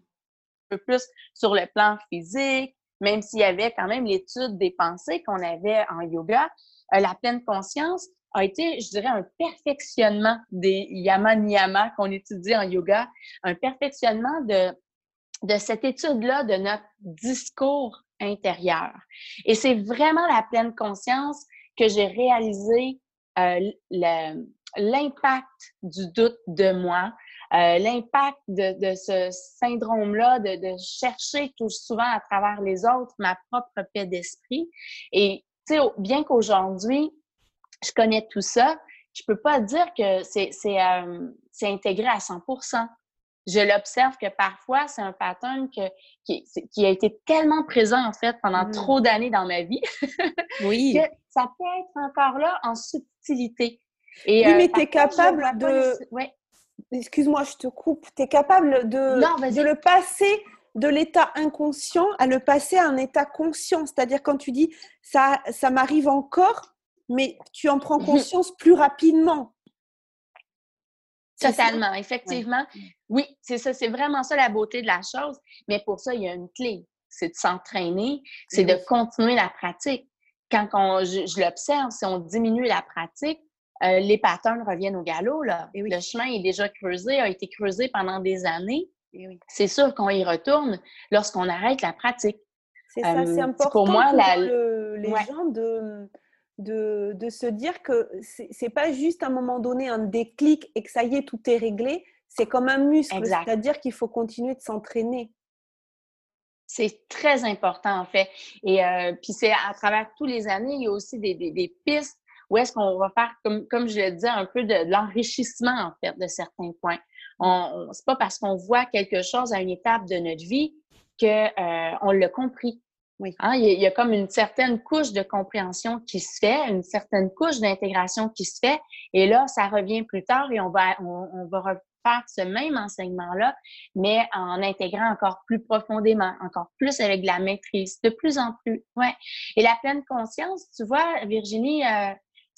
Un peu plus sur le plan physique, même s'il y avait quand même l'étude des pensées qu'on avait en yoga. la pleine conscience a été, je dirais, un perfectionnement des yama niyama qu'on étudie en yoga, un perfectionnement de de cette étude-là de notre discours intérieur. Et c'est vraiment la pleine conscience que j'ai réalisé euh, l'impact du doute de moi, euh, l'impact de, ce syndrome-là, de, chercher tout souvent à travers les autres ma propre paix d'esprit. Et bien qu'aujourd'hui, je connais tout ça, je peux pas dire que c'est euh, intégré à 100 je l'observe que parfois, c'est un pattern que, qui, a été tellement présent, en fait, pendant mmh. trop d'années dans ma vie, oui. que ça peut être encore là en subtilité. Et, oui, euh, mais tu es capable de... Excuse-moi, je te coupe. Tu es capable de, de le passer de l'état inconscient à le passer à un état conscient. C'est-à-dire quand tu dis ça, ça m'arrive encore, mais tu en prends mmh conscience plus rapidement. Totalement, effectivement. Oui, c'est ça, c'est vraiment ça la beauté de la chose. Mais pour ça, il y a une clé, c'est de s'entraîner, c'est de continuer la pratique. Quand on, je, l'observe, si on diminue la pratique, euh, les patterns reviennent au galop. Là. Le chemin est déjà creusé, a été creusé pendant des années. C'est sûr qu'on y retourne lorsqu'on arrête la pratique. C'est ça, c'est important pour, moi, les gens de de, de se dire que c'est pas juste à un moment donné un déclic et que ça y est, tout est réglé. C'est comme un muscle, c'est-à-dire qu'il faut continuer de s'entraîner. C'est très important, en fait. Et euh, puis, c'est à travers tous les années, il y a aussi des, des, pistes où est-ce qu'on va faire, comme, comme je le disais, un peu de, l'enrichissement, en fait, de certains points. On, c'est pas parce qu'on voit quelque chose à une étape de notre vie qu'on euh, l'a compris. Oui. Hein, il, y a, comme une certaine couche de compréhension qui se fait, une certaine couche d'intégration qui se fait, et là, ça revient plus tard et on va, on, va ce même enseignement-là, mais en intégrant encore plus profondément, encore plus avec de la maîtrise, de plus en plus. Ouais. Et la pleine conscience, tu vois, Virginie, euh,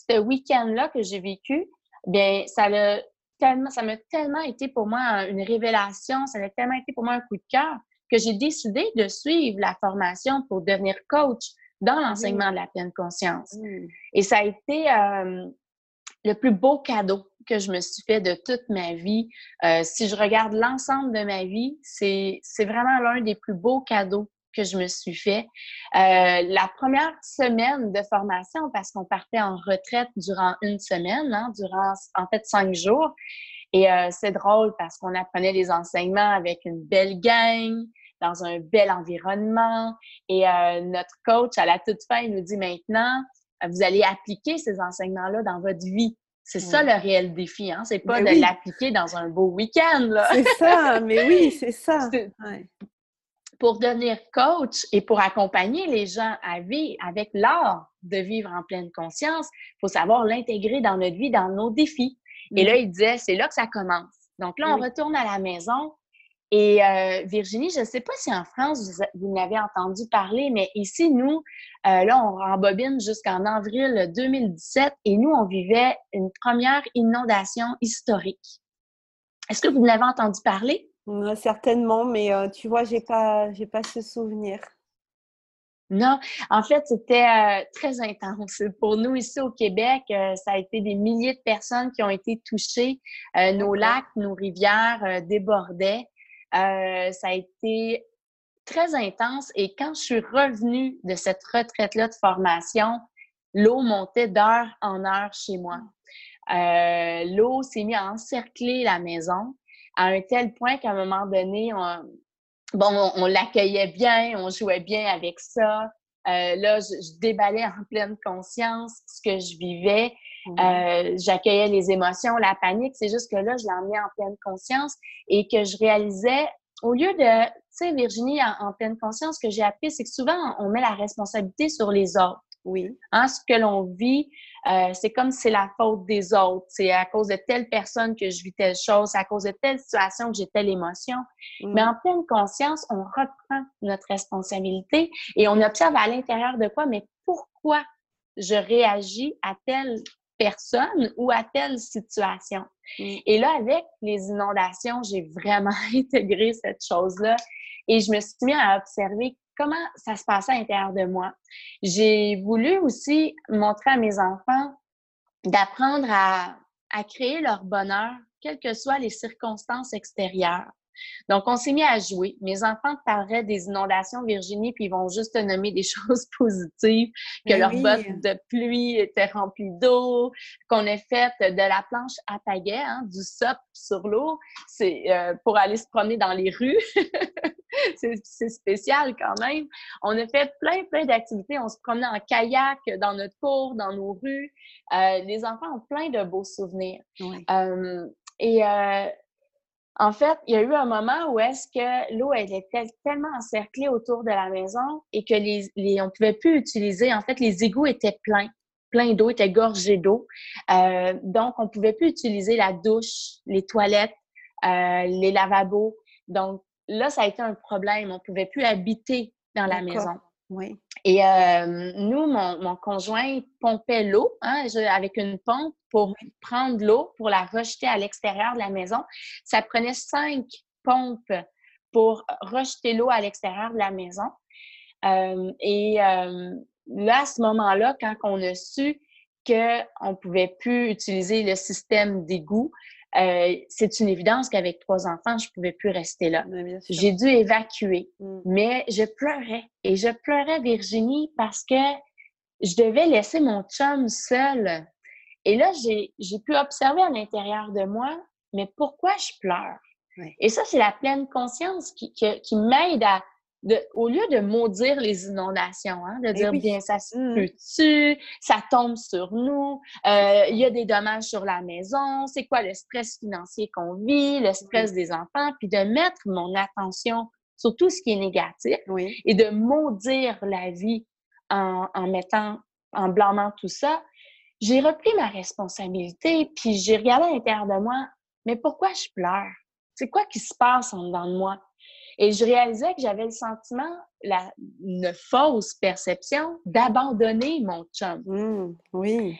ce week-end-là que j'ai vécu, bien, ça l'a tellement, ça m'a tellement été pour moi une révélation, ça a tellement été pour moi un coup de cœur que j'ai décidé de suivre la formation pour devenir coach dans l'enseignement de la pleine conscience. Et ça a été euh, le plus beau cadeau que je me suis fait de toute ma vie. Euh, si je regarde l'ensemble de ma vie, c'est vraiment l'un des plus beaux cadeaux que je me suis fait. Euh, la première semaine de formation, parce qu'on partait en retraite durant une semaine, hein, durant en fait cinq jours. Et c'est drôle parce qu'on apprenait les enseignements avec une belle gang, dans un bel environnement. Et euh, notre coach, à la toute fin, il nous dit maintenant, vous allez appliquer ces enseignements-là dans votre vie. C'est ça le réel défi, hein? C'est pas de l'appliquer dans un beau week-end, C'est ça, mais oui, c'est ça. Pour devenir coach et pour accompagner les gens à vivre avec l'art de vivre en pleine conscience, il faut savoir l'intégrer dans notre vie, dans nos défis. Et là, il disait, c'est là que ça commence. Donc là, on retourne à la maison, et euh, Virginie, je ne sais pas si en France, vous, n'avez entendu parler, mais ici, nous, euh, là, on rembobine jusqu'en avril 2017 et nous, on vivait une première inondation historique. Est-ce que vous n'avez entendu parler? certainement, mais euh, tu vois, je n'ai pas, pas ce souvenir. Non, en fait, c'était très intense. Pour nous, ici au Québec, ça a été des milliers de personnes qui ont été touchées. nos lacs, nos rivières débordaient. Euh, ça a été très intense et quand je suis revenue de cette retraite-là de formation, l'eau montait d'heure en heure chez moi. Euh, l'eau s'est mise à encercler la maison à un tel point qu'à un moment donné, on, bon, on, l'accueillait bien, on jouait bien avec ça. Euh, là, je, je, déballais en pleine conscience ce que je vivais. Euh, j'accueillais les émotions, la panique. C'est juste que là, je l'emmenais en pleine conscience et que je réalisais, au lieu de, tu sais, Virginie, en, pleine conscience, ce que j'ai appris, c'est que souvent, on met la responsabilité sur les autres. Oui. Hein, ce que l'on vit, euh, c'est comme si c'est la faute des autres. C'est à cause de telle personne que je vis telle chose, c'est à cause de telle situation que j'ai telle émotion. Mm. Mais en pleine conscience, on reprend notre responsabilité et on observe à l'intérieur de quoi, mais pourquoi je réagis à telle personne ou à telle situation. Mm. Et là, avec les inondations, j'ai vraiment intégré cette chose-là et je me suis mis à observer comment ça se passait à l'intérieur de moi. J'ai voulu aussi montrer à mes enfants d'apprendre à, à créer leur bonheur, quelles que soient les circonstances extérieures. Donc, on s'est mis à jouer. Mes enfants parleraient des inondations, Virginie, puis ils vont juste nommer des choses positives, que ben leur botte de pluie était remplie d'eau, qu'on ait fait de la planche à pagaie, hein, du sop sur l'eau, c'est euh, pour aller se promener dans les rues. c'est spécial quand même. On a fait plein, plein d'activités. On se promenait en kayak dans notre cours, dans nos rues. Euh, les enfants ont plein de beaux souvenirs. Euh, et euh, en fait, il y a eu un moment où est-ce que l'eau elle était tellement encerclée autour de la maison et que les, les on pouvait plus utiliser. En fait, les égouts étaient pleins, pleins d'eau, étaient gorgés d'eau. donc, on pouvait plus utiliser la douche, les toilettes, les lavabos. Donc, là, ça a été un problème. On pouvait plus habiter dans la maison. Oui. Et euh, nous, mon, conjoint pompait l'eau hein, avec une pompe pour prendre l'eau, pour la rejeter à l'extérieur de la maison. Ça prenait cinq pompes pour rejeter l'eau à l'extérieur de la maison. Euh, et euh, là, à ce moment-là, quand on a su qu'on ne pouvait plus utiliser le système d'égout, euh, c'est une évidence qu'avec trois enfants, je pouvais plus rester là. J'ai dû évacuer, mm. mais je pleurais. Et je pleurais, Virginie, parce que je devais laisser mon chum seul. Et là, j'ai pu observer à l'intérieur de moi, mais pourquoi je pleure? Et ça, c'est la pleine conscience qui m'aide à, au lieu de maudire les inondations, hein, de eh dire bien ça se mmh. peut-tu, ça tombe sur nous, euh, il y a des dommages sur la maison, c'est quoi le stress financier qu'on vit, le stress des enfants, puis de mettre mon attention sur tout ce qui est négatif et de maudire la vie en, en mettant, en blâmant tout ça, j'ai repris ma responsabilité, puis j'ai regardé à l'intérieur de moi, mais pourquoi je pleure? C'est quoi qui se passe en dedans de moi? Et je réalisais que j'avais le sentiment, la, une fausse perception d'abandonner mon chum. Mmh, oui.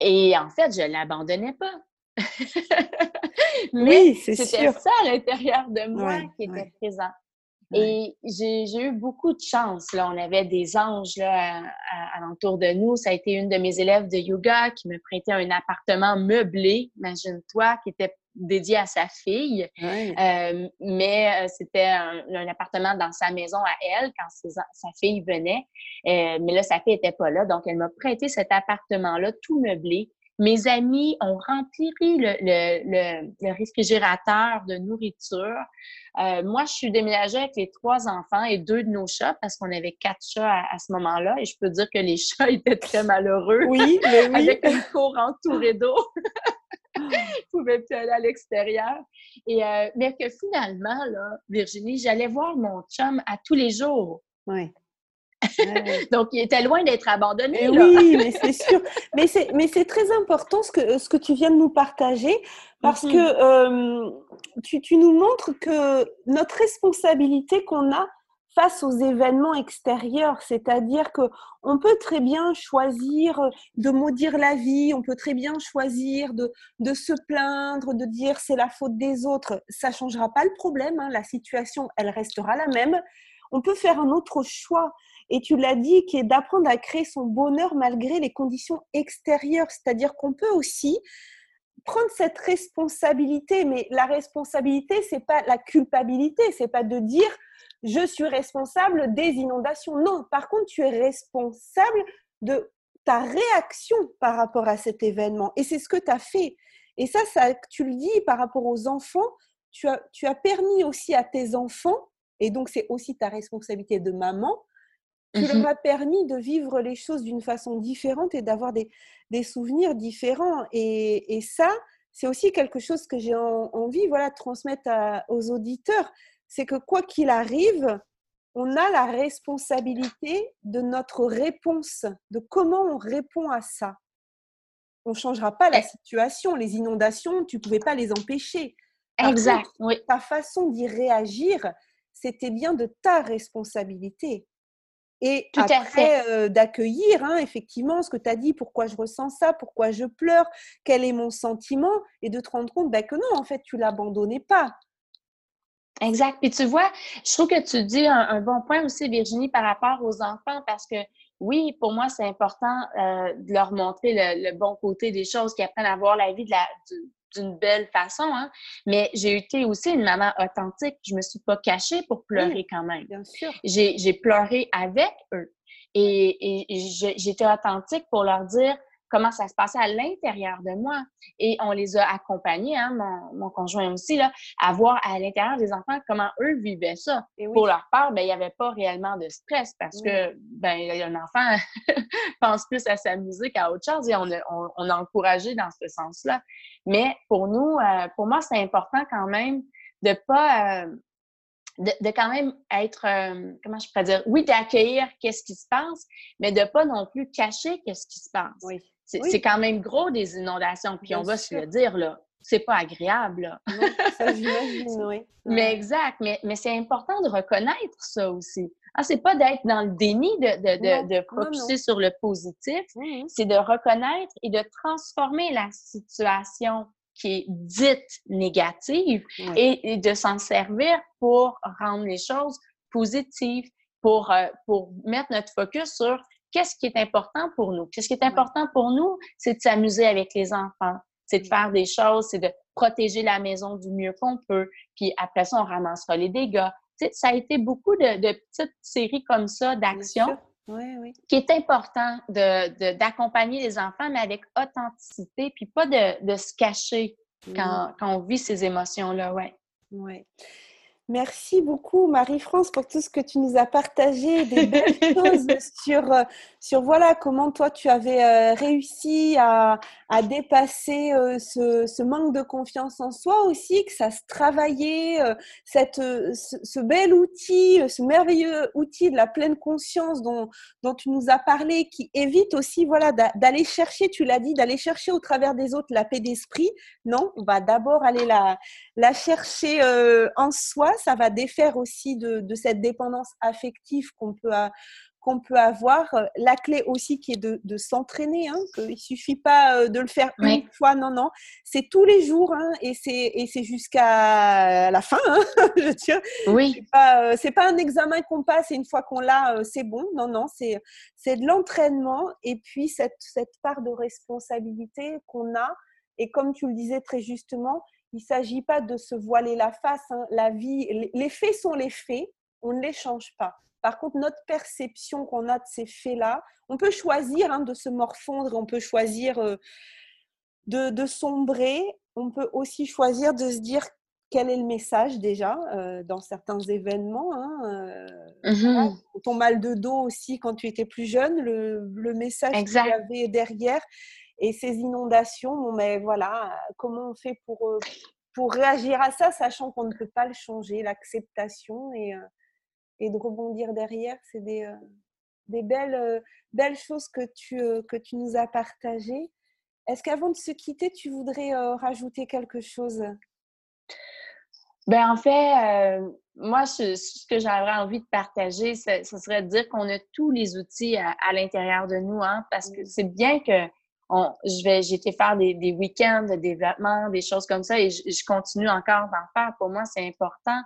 Et en fait, je ne l'abandonnais pas. Mais c'était ça à l'intérieur de moi qui était présent. Et j'ai eu beaucoup de chance. Là. On avait des anges là, à, l'entour de nous. Ça a été une de mes élèves de yoga qui me prêtait un appartement meublé, imagine-toi, qui était dédié à sa fille. Euh, mais euh, c'était un, appartement dans sa maison à elle quand sa fille venait. Euh, mais là, sa fille n'était pas là. Donc, elle m'a prêté cet appartement-là tout meublé. Mes amis ont rempli le, le, le, réfrigérateur de nourriture. moi, je suis déménagée avec les trois enfants et deux de nos chats parce qu'on avait quatre chats à, ce moment-là. Et je peux dire que les chats étaient très malheureux. Oui, mais oui. avec une cour entourée d'eau. je pouvais plus aller à l'extérieur. Et, euh, mais que finalement, là, Virginie, j'allais voir mon chum à tous les jours. Oui. Donc, il était loin d'être abandonné. Oui, mais c'est sûr. Mais c'est, mais c'est très important ce que, ce que tu viens de nous partager parce mm-hmm. que euh, tu, tu, nous montres que notre responsabilité qu'on a, face aux événements extérieurs, c'est-à-dire que on peut très bien choisir de maudire la vie, on peut très bien choisir de, de se plaindre, de dire c'est la faute des autres, ça changera pas le problème, hein, la situation elle restera la même. On peut faire un autre choix et tu l'as dit, qui est d'apprendre à créer son bonheur malgré les conditions extérieures, c'est-à-dire qu'on peut aussi prendre cette responsabilité, mais la responsabilité, c'est pas la culpabilité, c'est pas de dire je suis responsable des inondations. Non, par contre, tu es responsable de ta réaction par rapport à cet événement. Et c'est ce que tu as fait. Et ça, ça, tu le dis par rapport aux enfants, tu as, tu as permis aussi à tes enfants, et donc c'est aussi ta responsabilité de maman, tu leur mhm. as permis de vivre les choses d'une façon différente et d'avoir des, des, souvenirs différents. Et, et ça, c'est aussi quelque chose que j'ai envie voilà, de transmettre aux auditeurs c'est que quoi qu'il arrive, on a la responsabilité de notre réponse, de comment on répond à ça. On ne changera pas la situation. Les inondations, tu ne pouvais pas les empêcher. exact. Ta façon d'y réagir, c'était bien de ta responsabilité. Et après, euh, d'accueillir hein, effectivement ce que tu as dit, pourquoi je ressens ça, pourquoi je pleure, quel est mon sentiment, et de te rendre compte bah, que non, en fait, tu l'abandonnais pas. Exact. Puis tu vois, je trouve que tu dis un, bon point aussi, Virginie, par rapport aux enfants, parce que oui, pour moi, c'est important euh, de leur montrer le, bon côté des choses, qu'ils apprennent à voir la vie de la, d'une belle façon, hein. mais j'ai été aussi une maman authentique. Je me suis pas cachée pour pleurer quand même. Bien sûr. J'ai pleuré avec eux. Et, et j'étais authentique pour leur dire comment ça se passait à l'intérieur de moi. Et on les a accompagnés, hein, mon, mon, conjoint aussi, là, à voir à l'intérieur des enfants comment eux vivaient ça. Pour leur part, ben, il n'y avait pas réellement de stress parce que ben, un enfant pense plus à sa musique qu'à autre chose et on a, on, a encouragé dans ce sens-là. Mais pour nous, euh, pour moi, c'est important quand même de pas... Euh, de, quand même être, euh, comment je pourrais dire, oui, d'accueillir qu'est-ce qui se passe, mais de pas non plus cacher qu'est-ce qui se passe. Oui. C'est quand même gros des inondations, puis on va se le dire, là. C'est pas agréable, là. Non, ça, j'imagine, oui. Mais exact, mais, mais c'est important de reconnaître ça aussi. Ah, c'est pas d'être dans le déni, de, de, de, de focuser sur le positif, mmh c'est de reconnaître et de transformer la situation qui est dite négative et, de s'en servir pour rendre les choses positives, pour, euh, pour mettre notre focus sur qu'est-ce qui est important pour nous? Qu'est-ce qui est important pour nous, c'est de s'amuser avec les enfants, c'est de faire des choses, c'est de protéger la maison du mieux qu'on peut, puis après ça, on ramassera les dégâts. ça a été beaucoup de, petites séries comme ça d'actions. qui est important d'accompagner les enfants, mais avec authenticité, puis pas de, se cacher quand, quand, on vit ces émotions-là, ouais. Ouais. Merci beaucoup Marie-France pour tout ce que tu nous as partagé, des belles choses sur, euh, sur voilà comment toi tu avais euh, réussi à, à dépasser euh, ce, ce, manque de confiance en soi aussi, que ça se travaillait, cette, ce, bel outil, ce merveilleux outil de la pleine conscience dont, dont tu nous as parlé, qui évite aussi voilà d'aller chercher, tu l'as dit, d'aller chercher au travers des autres la paix d'esprit. Non, on va d'abord aller la, la chercher en soi ça va défaire aussi de, cette dépendance affective qu'on peut, qu'on peut avoir. La clé aussi qui est de, s'entraîner, hein, qu'il ne suffit pas euh, de le faire une fois, non, non. C'est tous les jours hein, et c'est jusqu'à la fin, hein, je tiens. Oui. C'est pas, euh, pas un examen qu'on passe et une fois qu'on l'a, euh, c'est bon. Non, non, c'est de l'entraînement et puis cette, cette part de responsabilité qu'on a. Et comme tu le disais très justement, il ne s'agit pas de se voiler la face. Hein. La vie, les faits sont les faits, on ne les change pas. Par contre, notre perception qu'on a de ces faits-là, on peut choisir hein, de se morfondre, on peut choisir euh, de, sombrer, on peut aussi choisir de se dire quel est le message déjà euh, dans certains événements. Hein, euh, mmh ton mal de dos aussi quand tu étais plus jeune, le, message qu'il y avait derrière. Et ces inondations, mais voilà, comment on fait pour, euh, pour réagir à ça, sachant qu'on ne peut pas le changer, l'acceptation et, euh, et de rebondir derrière, c'est des, euh, des belles, belles choses que tu, que tu nous as partagées. Est-ce qu'avant de se quitter, tu voudrais rajouter quelque chose? Ben en fait, moi, ce, que j'aurais envie de partager, ce, serait de dire qu'on a tous les outils à, à l'intérieur de nous, hein, parce que c'est bien que je vais, j'ai été faire des, des week-ends de développement, des choses comme ça, et je, continue encore d'en faire. Pour moi, c'est important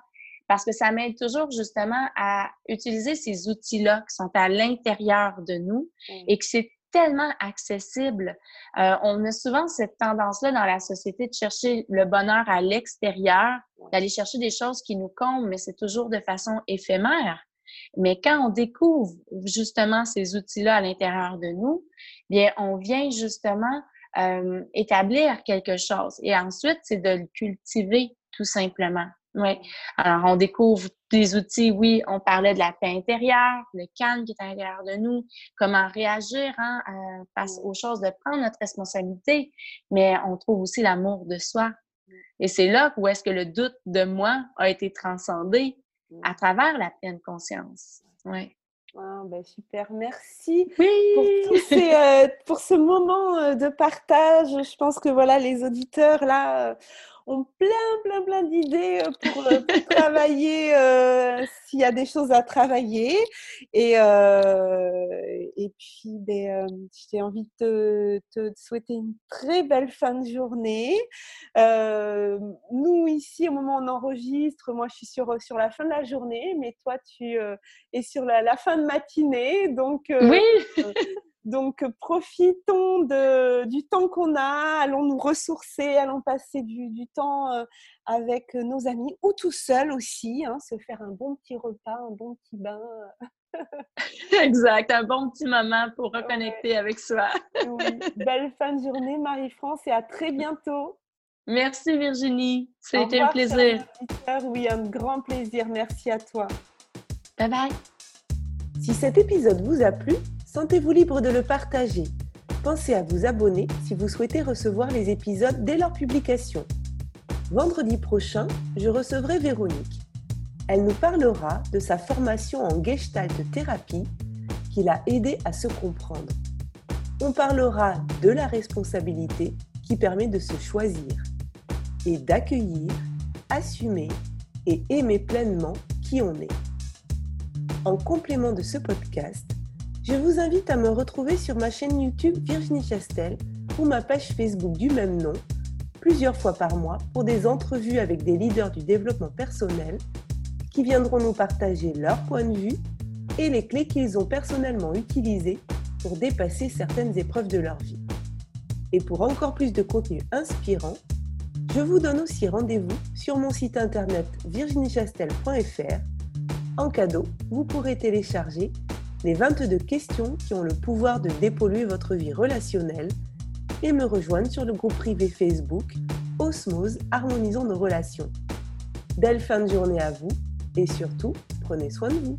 parce que ça m'aide toujours justement à utiliser ces outils-là qui sont à l'intérieur de nous et que c'est tellement accessible. Euh, on a souvent cette tendance-là dans la société de chercher le bonheur à l'extérieur, d'aller chercher des choses qui nous comblent, mais c'est toujours de façon éphémère. Mais quand on découvre justement ces outils-là à l'intérieur de nous, bien, on vient justement euh, établir quelque chose. Et ensuite, c'est de le cultiver tout simplement. Oui. Alors, on découvre des outils, oui, on parlait de la paix intérieure, le calme qui est à l'intérieur de nous, comment réagir hein, euh, face aux choses, de prendre notre responsabilité, mais on trouve aussi l'amour de soi. Et c'est là où est-ce que le doute de moi a été transcendé à travers la pleine conscience. Oui. Ah, ben super, merci pour, euh, pour ce moment euh, de partage. Je pense que voilà, les auditeurs là ont plein, plein, plein d'idées euh, pour, euh, travailler euh, s'il y a des choses à travailler. Et, et puis, ben, j'ai envie de te, souhaiter une très belle fin de journée. nous, ici, au moment où on enregistre, moi, je suis sur, sur la fin de la journée, mais toi, tu es sur la, la fin de matinée. Donc, oui Donc, profitons de, du temps qu'on a, allons nous ressourcer, allons passer du, temps euh, avec nos amis ou tout seul aussi, hein, se faire un bon petit repas, un bon petit bain. exact, un bon petit moment pour reconnecter avec soi. Belle fin de journée, Marie-France, et à très bientôt. Merci Virginie, c'était un plaisir. Oui, un grand plaisir. Merci à toi. Bye bye. Si cet épisode vous a plu, sentez-vous libre de le partager. Pensez à vous abonner si vous souhaitez recevoir les épisodes dès leur publication. Vendredi prochain, je recevrai Véronique. Elle nous parlera de sa formation en gestalt thérapie qui l'a aidé à se comprendre. On parlera de la responsabilité qui permet de se choisir et d'accueillir, assumer et aimer pleinement qui on est. En complément de ce podcast, je vous invite à me retrouver sur ma chaîne YouTube Virginie Chastel ou ma page Facebook du même nom, plusieurs fois par mois pour des entrevues avec des leaders du développement personnel qui viendront nous partager leur point de vue et les clés qu'ils ont personnellement utilisées pour dépasser certaines épreuves de leur vie. Et pour encore plus de contenu inspirant, je vous donne aussi rendez-vous sur mon site internet virginiechastel.fr. En cadeau, vous pourrez télécharger les 22 questions qui ont le pouvoir de dépolluer votre vie relationnelle et me rejoindre sur le groupe privé Facebook Osmose Harmonisons nos relations. Belle fin de journée à vous et surtout, prenez soin de vous.